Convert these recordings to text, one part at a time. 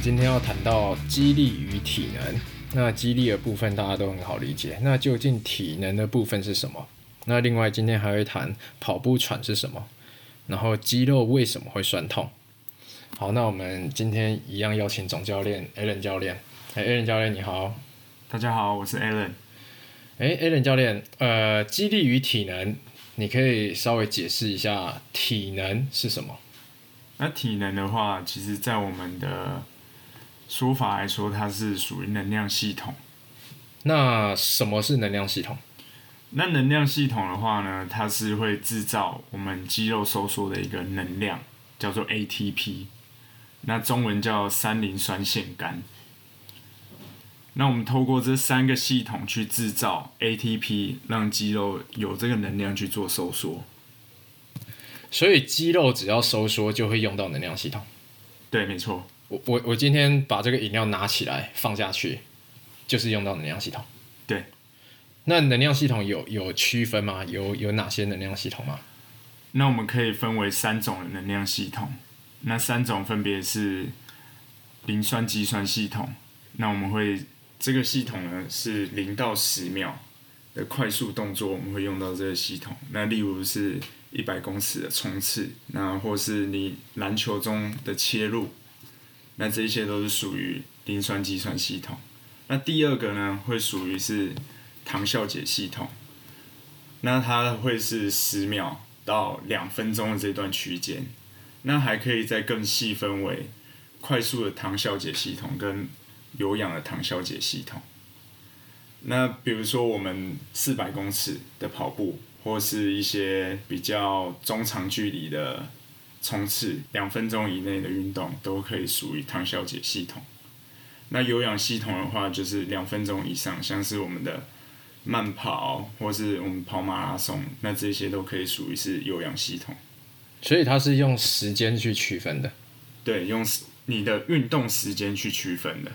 们今天要谈到激励与体能。那激励的部分大家都很好理解，那究竟体能的部分是什么？那另外今天还会谈跑步喘是什么，然后肌肉为什么会酸痛？好，那我们今天一样邀请总教练 Allen 教练。哎，Allen 教练你好。大家好，我是 Allen。哎，Allen 教练，呃，激励与体能，你可以稍微解释一下体能是什么？那体能的话，其实在我们的说法来说，它是属于能量系统。那什么是能量系统？那能量系统的话呢，它是会制造我们肌肉收缩的一个能量，叫做 ATP。那中文叫三磷酸腺苷。那我们透过这三个系统去制造 ATP，让肌肉有这个能量去做收缩。所以肌肉只要收缩，就会用到能量系统。对，没错。我我我今天把这个饮料拿起来放下去，就是用到能量系统。对。那能量系统有有区分吗？有有哪些能量系统吗？那我们可以分为三种能量系统。那三种分别是磷酸肌酸系统。那我们会。这个系统呢是零到十秒的快速动作，我们会用到这个系统。那例如是一百公尺的冲刺，那或是你篮球中的切入，那这些都是属于磷酸肌酸系统。那第二个呢会属于是糖酵解系统，那它会是十秒到两分钟的这段区间。那还可以再更细分为快速的糖酵解系统跟。有氧的糖酵解系统。那比如说我们四百公尺的跑步，或是一些比较中长距离的冲刺，两分钟以内的运动都可以属于糖消解系统。那有氧系统的话，就是两分钟以上，像是我们的慢跑，或是我们跑马拉松，那这些都可以属于是有氧系统。所以它是用时间去区分的。对，用你的运动时间去区分的。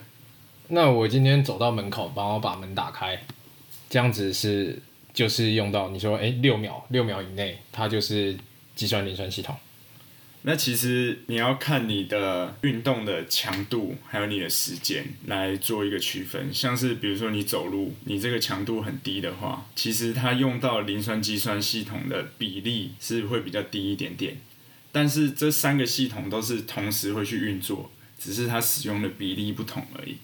那我今天走到门口，帮我把门打开，这样子是就是用到你说，哎，六秒，六秒以内，它就是计算磷酸系统。那其实你要看你的运动的强度，还有你的时间来做一个区分。像是比如说你走路，你这个强度很低的话，其实它用到磷酸肌酸系统的比例是会比较低一点点。但是这三个系统都是同时会去运作，只是它使用的比例不同而已。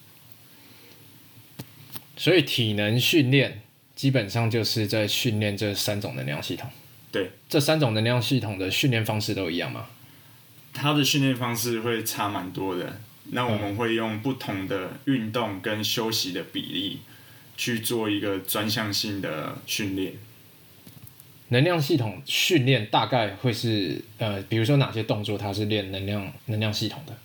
所以体能训练基本上就是在训练这三种能量系统。对，这三种能量系统的训练方式都一样吗？它的训练方式会差蛮多的。那我们会用不同的运动跟休息的比例去做一个专项性的训练。能量系统训练大概会是呃，比如说哪些动作它是练能量能量系统的？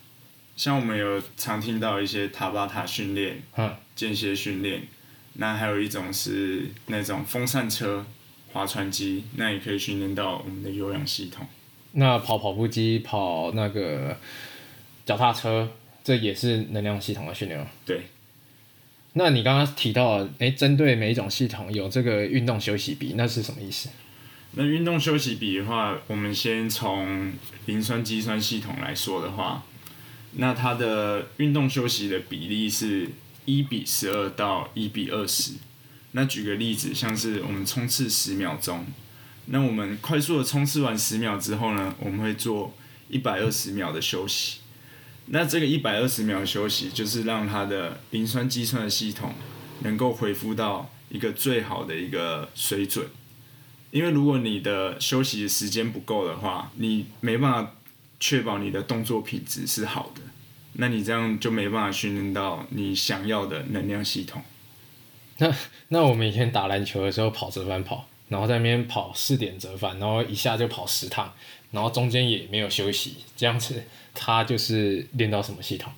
像我们有常听到一些塔巴塔训练，嗯，间歇训练，那还有一种是那种风扇车、划船机，那也可以训练到我们的有氧系统。那跑跑步机、跑那个脚踏车，这也是能量系统的训练吗？对。那你刚刚提到，哎，针对每一种系统有这个运动休息比，那是什么意思？那运动休息比的话，我们先从磷酸肌酸系统来说的话。那它的运动休息的比例是一比十二到一比二十。那举个例子，像是我们冲刺十秒钟，那我们快速的冲刺完十秒之后呢，我们会做一百二十秒的休息。那这个一百二十秒的休息，就是让它的磷酸肌酸的系统能够恢复到一个最好的一个水准。因为如果你的休息时间不够的话，你没办法。确保你的动作品质是好的，那你这样就没办法训练到你想要的能量系统。那那我们以前打篮球的时候跑折返跑，然后在那边跑四点折返，然后一下就跑十趟，然后中间也没有休息，这样子他就是练到什么系统？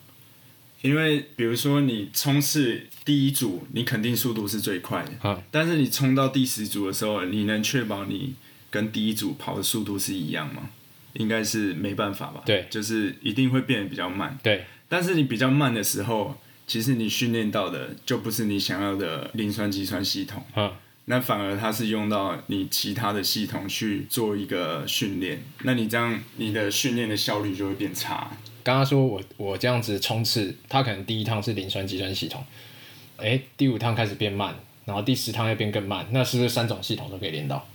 因为比如说你冲刺第一组，你肯定速度是最快的，嗯，但是你冲到第十组的时候，你能确保你跟第一组跑的速度是一样吗？应该是没办法吧？对，就是一定会变得比较慢。对，但是你比较慢的时候，其实你训练到的就不是你想要的磷酸肌酸系统。嗯，那反而它是用到你其他的系统去做一个训练，那你这样你的训练的效率就会变差。刚刚说我我这样子冲刺，它可能第一趟是磷酸肌酸系统，诶，第五趟开始变慢，然后第十趟又变更慢，那是不是三种系统都可以练到？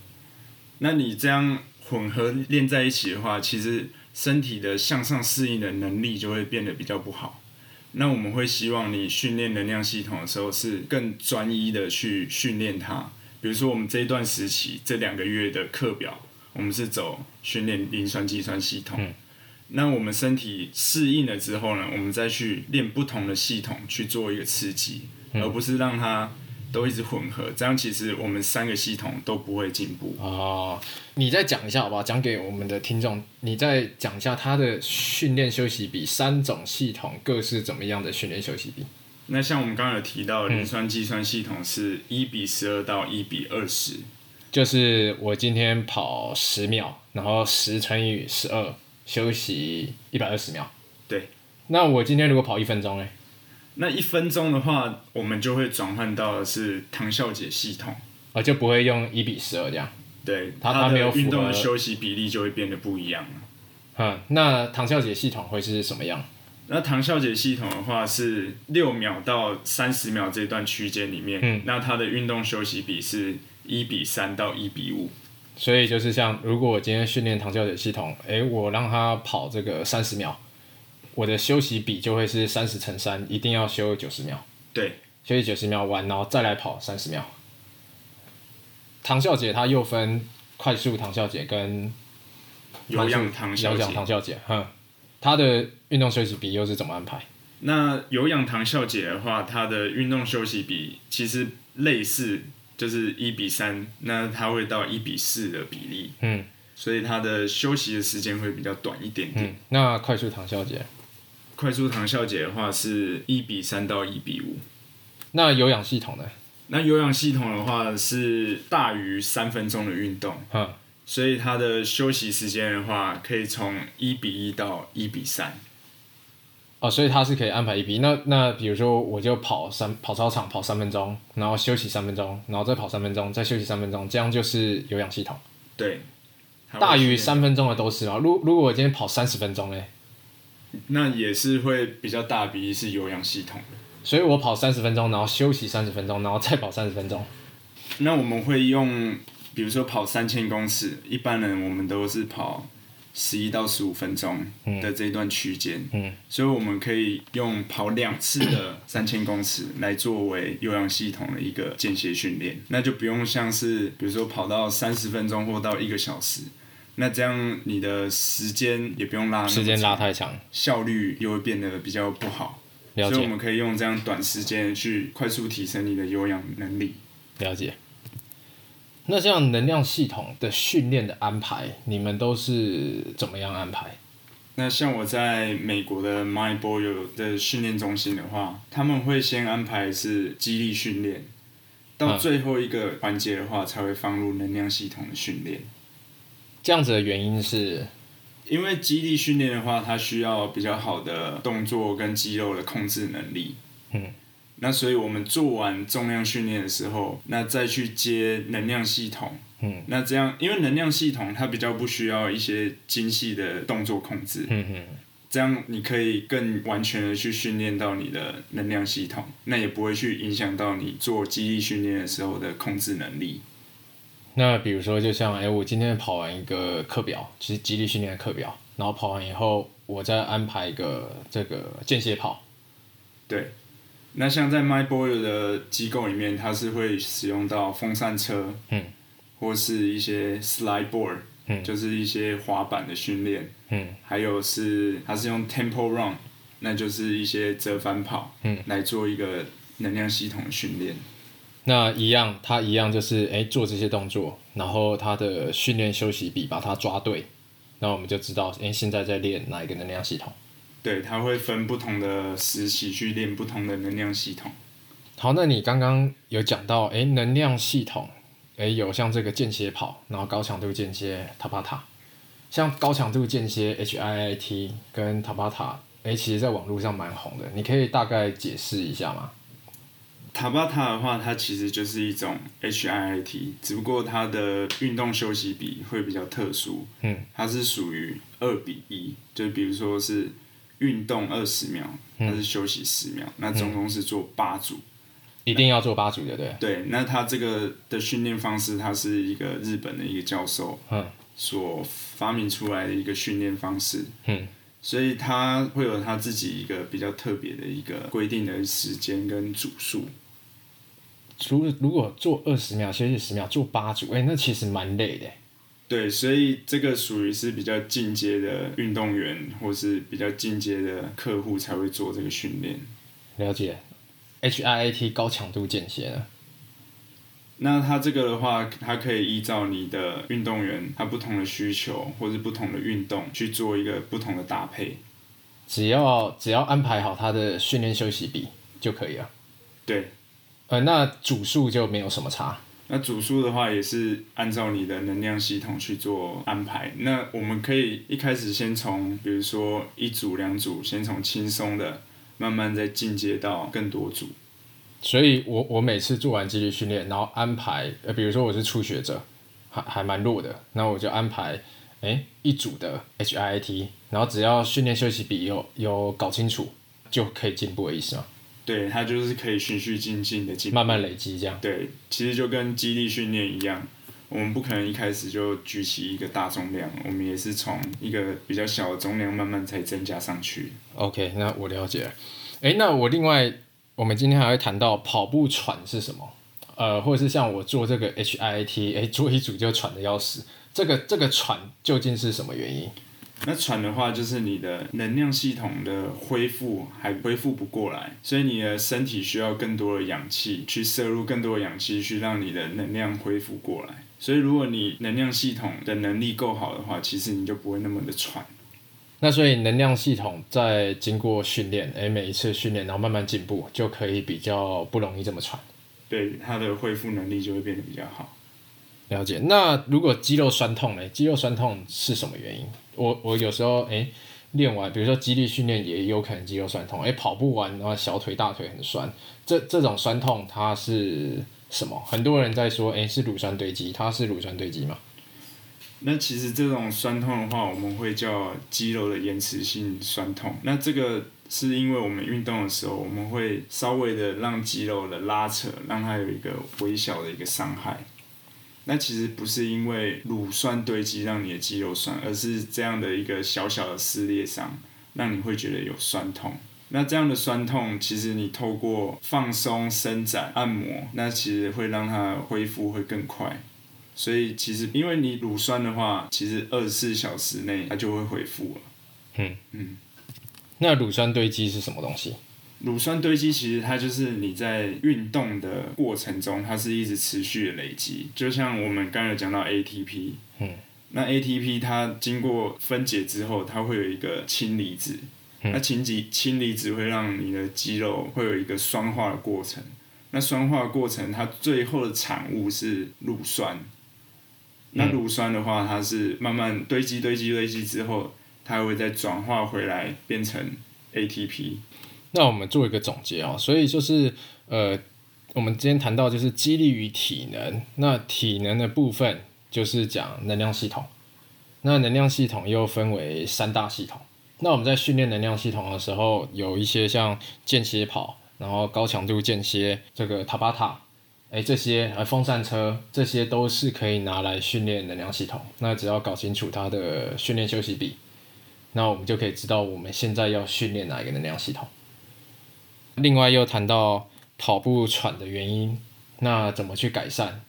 那你这样混合练在一起的话，其实身体的向上适应的能力就会变得比较不好。那我们会希望你训练能量系统的时候是更专一的去训练它。比如说我们这一段时期这两个月的课表，我们是走训练磷酸肌酸系统。那我们身体适应了之后呢，我们再去练不同的系统去做一个刺激，而不是让它都一直混合。这样其实我们三个系统都不会进步。哦，你再讲一下好不好？讲给我们的听众，你再讲一下它的训练休息比，三种系统各是怎么样的训练休息比？那像我们刚刚有提到，磷酸计算系统是一比十二到一比二十，就是我今天跑十秒，然后十乘以十二，休息一百二十秒。对。那我今天如果跑一分钟呢？那一分钟的话，我们就会转换到的是唐笑姐系统，啊，就不会用一比十二这样。对，它它没有运动的休息比例就会变得不一样了嗯，那唐笑姐系统会是什么样？那唐小姐系统的话是六秒到三十秒这段区间里面，嗯，那它的运动休息比是一比三到一比五，所以就是像如果我今天训练唐小姐系统，诶，我让他跑这个三十秒，我的休息比就会是三十乘三，一定要休九十秒，对，休息九十秒完，然后再来跑三十秒。唐小姐她又分快速唐小姐跟有氧唐小姐，唐笑姐，哼。他的运动休息比又是怎么安排？那有氧唐笑姐的话，她的运动休息比其实类似，就是一比三，那它会到一比四的比例。嗯，所以她的休息的时间会比较短一点点。那快速唐笑姐，快速唐笑姐的话是一比三到一比五。那有氧系统呢？那有氧系统的话是大于三分钟的运动。嗯。所以他的休息时间的话，可以从一比一到一比三。哦，所以他是可以安排一比一那那比如说我就跑三跑操场跑三分钟，然后休息三分钟，然后再跑三分钟，再休息三分钟，这样就是有氧系统。对。大于三分钟的都是吗？如如果我今天跑三十分钟嘞，那也是会比较大比例是有氧系统的。所以我跑三十分钟，然后休息三十分钟，然后再跑三十分钟。那我们会用。比如说跑三千公尺，一般人我们都是跑十一到十五分钟的这一段区间，所以我们可以用跑两次的三千公尺来作为有氧系统的一个间歇训练，那就不用像是比如说跑到三十分钟或到一个小时，那这样你的时间也不用拉，时间拉太长，效率又会变得比较不好。所以我们可以用这样短时间去快速提升你的有氧能力。了解。那这样能量系统的训练的安排，你们都是怎么样安排？那像我在美国的 My Boy 的训练中心的话，他们会先安排是肌力训练，到最后一个环节的话，才会放入能量系统的训练。这样子的原因是，因为肌力训练的话，它需要比较好的动作跟肌肉的控制能力。嗯。那所以，我们做完重量训练的时候，那再去接能量系统。嗯，那这样，因为能量系统它比较不需要一些精细的动作控制。嗯哼，这样你可以更完全的去训练到你的能量系统，那也不会去影响到你做肌力训练的时候的控制能力。那比如说，就像哎，我今天跑完一个课表，其实肌力训练的课表，然后跑完以后，我再安排一个这个间歇跑。对。那像在 MyBoy 的机构里面，它是会使用到风扇车，嗯，或是一些 Slide Board，嗯，就是一些滑板的训练，嗯，还有是它是用 Tempo Run，那就是一些折返跑，嗯，来做一个能量系统训练。那一样，它一样就是哎做这些动作，然后它的训练休息比把它抓对，那我们就知道哎现在在练哪一个能量系统。对，它会分不同的时期去练不同的能量系统。好，那你刚刚有讲到，哎，能量系统，哎，有像这个间歇跑，然后高强度间歇塔巴塔，像高强度间歇 HIIT 跟塔巴塔，哎，其实在网络上蛮红的，你可以大概解释一下吗？塔巴塔的话，它其实就是一种 HIIT，只不过它的运动休息比会比较特殊。嗯，它是属于二比一，就比如说是运动二十秒，它是休息十秒，那总共是做八组。一定要做八组的，对。对，那他这个的训练方式，他是一个日本的一个教授嗯所发明出来的一个训练方式。嗯，所以他会有他自己一个比较特别的一个规定的时间跟组数。如如果做二十秒休息十秒，做八组，哎、那其实蛮累的。对，所以这个属于是比较进阶的运动员，或是比较进阶的客户才会做这个训练。了解，HIIT 高强度间歇呢？那它这个的话，它可以依照你的运动员他不同的需求，或是不同的运动去做一个不同的搭配。只要只要安排好他的训练休息比就可以了。对，呃，那组数就没有什么差。那组数的话也是按照你的能量系统去做安排。那我们可以一开始先从，比如说一组、两组，先从轻松的，慢慢再进阶到更多组。所以我我每次做完肌力训练，然后安排，呃，比如说我是初学者，还还蛮弱的，那我就安排，哎，一组的 HIIT，然后只要训练休息比有有搞清楚，就可以进步的意思嘛，对，它就是可以循序渐进的进。慢慢累积这样。对，其实就跟肌力训练一样，我们不可能一开始就举起一个大重量，我们也是从一个比较小的重量慢慢才增加上去。OK，那我了解了。哎，那我另外，我们今天还会谈到跑步喘是什么？呃，或者是像我做这个 HIIT，哎，做一组就喘的要死。这个这个喘究竟是什么原因？那喘的话，就是你的能量系统的恢复还恢复不过来，所以你的身体需要更多的氧气去摄入更多的氧气，去让你的能量恢复过来。所以如果你能量系统的能力够好的话，其实你就不会那么的喘。那所以能量系统在经过训练，哎，每一次训练，然后慢慢进步，就可以比较不容易这么喘。对它的恢复能力就会变得比较好。了解。那如果肌肉酸痛呢？肌肉酸痛是什么原因？我我有时候哎练完，比如说肌力训练也有可能肌肉酸痛，哎跑步完然后小腿大腿很酸，这这种酸痛它是什么？很多人在说，哎是乳酸堆积，它是乳酸堆积吗？那其实这种酸痛的话，我们会叫肌肉的延迟性酸痛。那这个是因为我们运动的时候，我们会稍微的让肌肉的拉扯，让它有一个微小的一个伤害。那其实不是因为乳酸堆积让你的肌肉酸，而是这样的一个小小的撕裂伤，让你会觉得有酸痛。那这样的酸痛，其实你透过放松、伸展、按摩，那其实会让它恢复会更快。所以其实因为你乳酸的话，其实二十四小时内它就会恢复了。嗯嗯那乳酸堆积是什么东西？乳酸堆积其实它就是你在运动的过程中，它是一直持续的累积。就像我们刚才讲到 ATP，嗯，那 ATP 它经过分解之后，它会有一个氢离子，那氢离氢离子会让你的肌肉会有一个酸化的过程。那酸化的过程，它最后的产物是乳酸。那乳酸的话，它是慢慢堆积、堆积、堆积之后，它会再转化回来变成 ATP。那我们做一个总结哦，所以就是呃，我们今天谈到就是激励与体能，那体能的部分就是讲能量系统，那能量系统又分为三大系统。那我们在训练能量系统的时候，有一些像间歇跑，然后高强度间歇，这个塔巴塔，哎，这些呃风扇车，这些都是可以拿来训练能量系统。那只要搞清楚它的训练休息比，那我们就可以知道我们现在要训练哪一个能量系统。另外又谈到跑步喘的原因，那怎么去改善？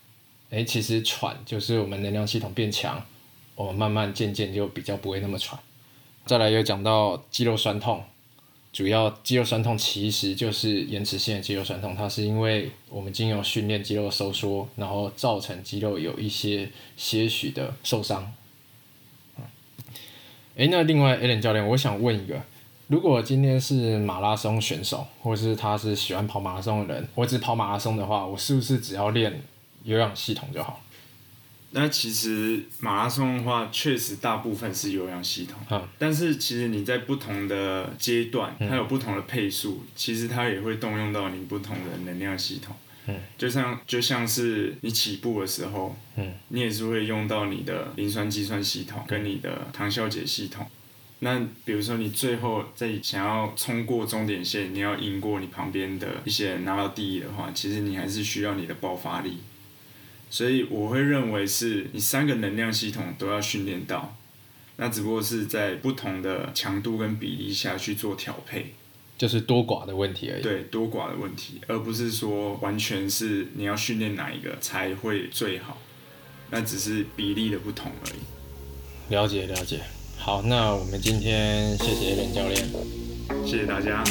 诶，其实喘就是我们能量系统变强，我们慢慢渐渐就比较不会那么喘。再来又讲到肌肉酸痛，主要肌肉酸痛其实就是延迟性的肌肉酸痛，它是因为我们经由训练肌肉收缩，然后造成肌肉有一些些许的受伤。诶，那另外 Allen 教练，我想问一个。如果今天是马拉松选手，或是他是喜欢跑马拉松的人，我只跑马拉松的话，我是不是只要练有氧系统就好？那其实马拉松的话，确实大部分是有氧系统，嗯但是其实你在不同的阶段，它有不同的配速，其实它也会动用到你不同的能量系统。嗯，就像就像是你起步的时候，嗯，你也是会用到你的磷酸肌酸系统跟你的糖酵解系统。那比如说你最后在想要冲过终点线，你要赢过你旁边的一些人拿到第一的话，其实你还是需要你的爆发力。所以我会认为是你三个能量系统都要训练到，那只不过是在不同的强度跟比例下去做调配，就是多寡的问题而已。对多寡的问题，而不是说完全是你要训练哪一个才会最好，那只是比例的不同而已。了解了解。好，那我们今天谢谢任教练。谢谢大家。